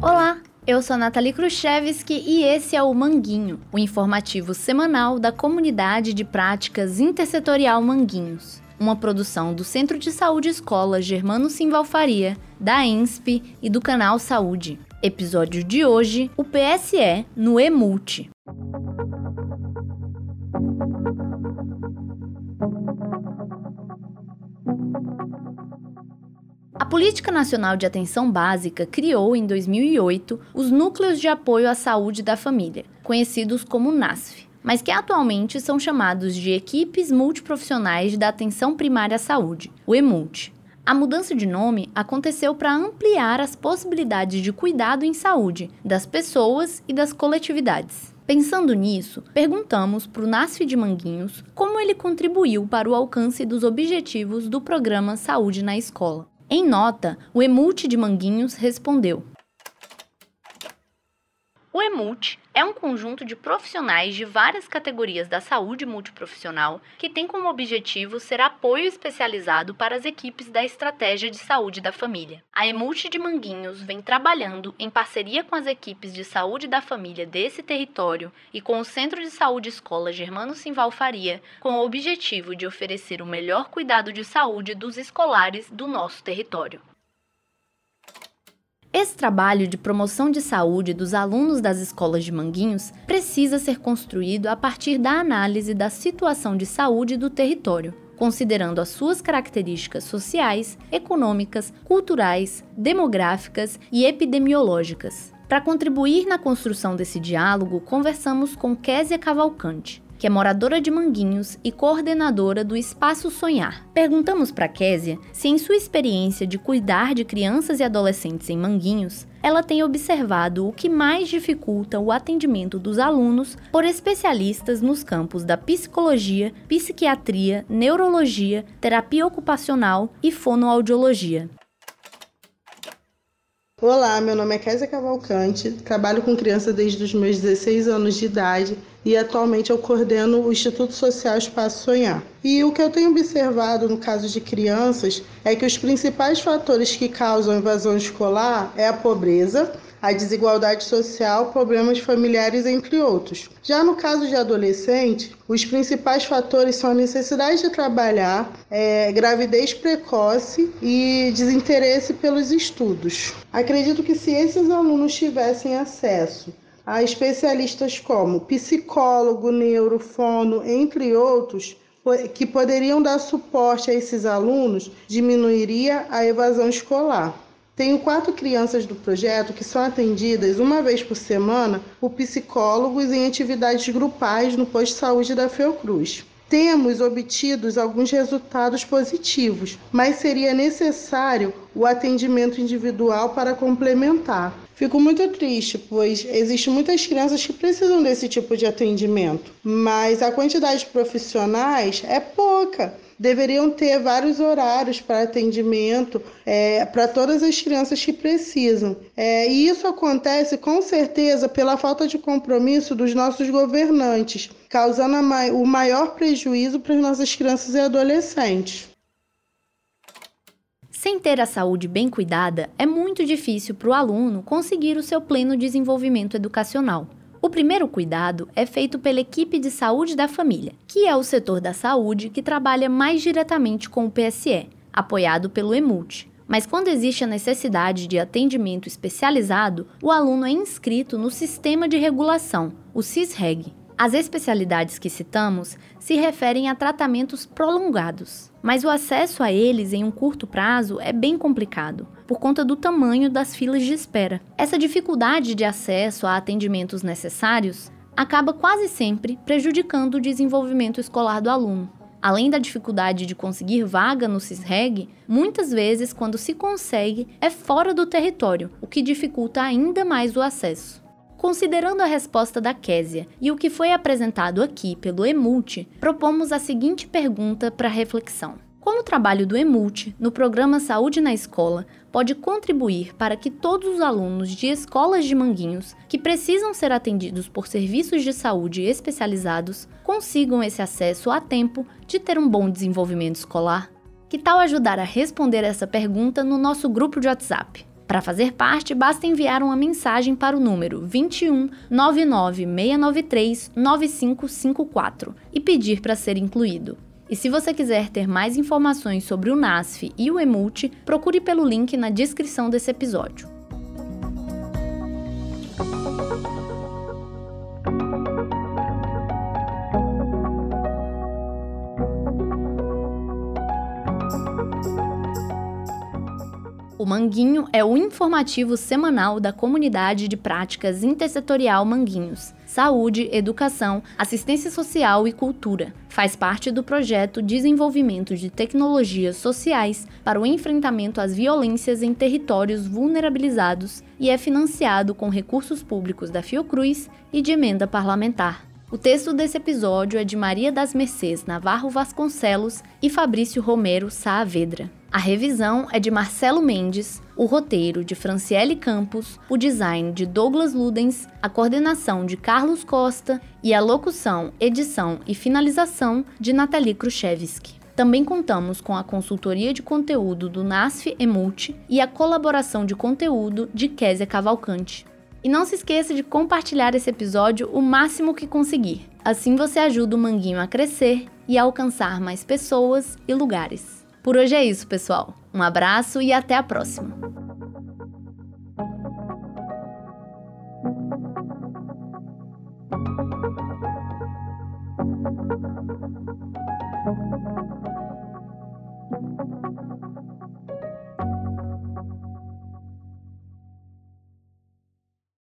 Olá, eu sou Nathalie Khrushchevski e esse é o Manguinho, o informativo semanal da Comunidade de Práticas Intersetorial Manguinhos, uma produção do Centro de Saúde Escola Germano Simvalfaria, da ENSP e do Canal Saúde. Episódio de hoje, o PSE no EMULT. A Política Nacional de Atenção Básica criou, em 2008, os Núcleos de Apoio à Saúde da Família, conhecidos como NASF, mas que atualmente são chamados de Equipes Multiprofissionais da Atenção Primária à Saúde, o EMULT. A mudança de nome aconteceu para ampliar as possibilidades de cuidado em saúde das pessoas e das coletividades. Pensando nisso, perguntamos para o NASF de Manguinhos como ele contribuiu para o alcance dos objetivos do programa Saúde na Escola. Em nota, o Emult de Manguinhos respondeu: O Emult é um conjunto de profissionais de várias categorias da saúde multiprofissional que tem como objetivo ser apoio especializado para as equipes da estratégia de saúde da família. A Emult de Manguinhos vem trabalhando em parceria com as equipes de saúde da família desse território e com o Centro de Saúde Escola Germano Simval Faria, com o objetivo de oferecer o melhor cuidado de saúde dos escolares do nosso território. Esse trabalho de promoção de saúde dos alunos das escolas de Manguinhos precisa ser construído a partir da análise da situação de saúde do território, considerando as suas características sociais, econômicas, culturais, demográficas e epidemiológicas. Para contribuir na construção desse diálogo, conversamos com Késia Cavalcante, que é moradora de Manguinhos e coordenadora do Espaço Sonhar. Perguntamos para Késia se, em sua experiência de cuidar de crianças e adolescentes em Manguinhos, ela tem observado o que mais dificulta o atendimento dos alunos por especialistas nos campos da psicologia, psiquiatria, neurologia, terapia ocupacional e fonoaudiologia. Olá, meu nome é Késia Cavalcante, trabalho com crianças desde os meus 16 anos de idade e atualmente eu coordeno o Instituto Social Espaço Sonhar. E o que eu tenho observado no caso de crianças é que os principais fatores que causam evasão escolar é a pobreza, a desigualdade social, problemas familiares, entre outros. Já no caso de adolescente, os principais fatores são a necessidade de trabalhar, é, gravidez precoce e desinteresse pelos estudos. Acredito que se esses alunos tivessem acesso a especialistas como psicólogo, neurofono, entre outros, que poderiam dar suporte a esses alunos, diminuiria a evasão escolar. Tenho quatro crianças do projeto que são atendidas uma vez por semana por psicólogos em atividades grupais no posto de saúde da Fiocruz. Temos obtido alguns resultados positivos, mas seria necessário o atendimento individual para complementar. Fico muito triste, pois existem muitas crianças que precisam desse tipo de atendimento, mas a quantidade de profissionais é pouca deveriam ter vários horários para atendimento é, para todas as crianças que precisam. É, e isso acontece com certeza pela falta de compromisso dos nossos governantes, causando ma o maior prejuízo para as nossas crianças e adolescentes. Sem ter a saúde bem cuidada, é muito difícil para o aluno conseguir o seu pleno desenvolvimento educacional. O primeiro cuidado é feito pela equipe de saúde da família, que é o setor da saúde que trabalha mais diretamente com o PSE, apoiado pelo EMULT. Mas quando existe a necessidade de atendimento especializado, o aluno é inscrito no Sistema de Regulação, o CISREG, as especialidades que citamos se referem a tratamentos prolongados, mas o acesso a eles em um curto prazo é bem complicado, por conta do tamanho das filas de espera. Essa dificuldade de acesso a atendimentos necessários acaba quase sempre prejudicando o desenvolvimento escolar do aluno. Além da dificuldade de conseguir vaga no CISREG, muitas vezes, quando se consegue, é fora do território, o que dificulta ainda mais o acesso. Considerando a resposta da Késia e o que foi apresentado aqui pelo Emult, propomos a seguinte pergunta para reflexão. Como o trabalho do Emult no programa Saúde na Escola pode contribuir para que todos os alunos de escolas de Manguinhos que precisam ser atendidos por serviços de saúde especializados consigam esse acesso a tempo de ter um bom desenvolvimento escolar? Que tal ajudar a responder essa pergunta no nosso grupo de WhatsApp? Para fazer parte, basta enviar uma mensagem para o número 21 99 693 9554 e pedir para ser incluído. E se você quiser ter mais informações sobre o NASF e o Emult, procure pelo link na descrição desse episódio. O Manguinho é o informativo semanal da comunidade de práticas intersetorial Manguinhos, saúde, educação, assistência social e cultura. Faz parte do projeto Desenvolvimento de Tecnologias Sociais para o Enfrentamento às Violências em Territórios Vulnerabilizados e é financiado com recursos públicos da Fiocruz e de emenda parlamentar. O texto desse episódio é de Maria das Mercês Navarro Vasconcelos e Fabrício Romero Saavedra. A revisão é de Marcelo Mendes, o roteiro de Franciele Campos, o design de Douglas Ludens, a coordenação de Carlos Costa e a locução, edição e finalização de Nathalie Khrushchevsky. Também contamos com a consultoria de conteúdo do NASF Emult e a colaboração de conteúdo de Késia Cavalcante. E não se esqueça de compartilhar esse episódio o máximo que conseguir. Assim você ajuda o Manguinho a crescer e a alcançar mais pessoas e lugares. Por hoje é isso, pessoal. Um abraço e até a próxima.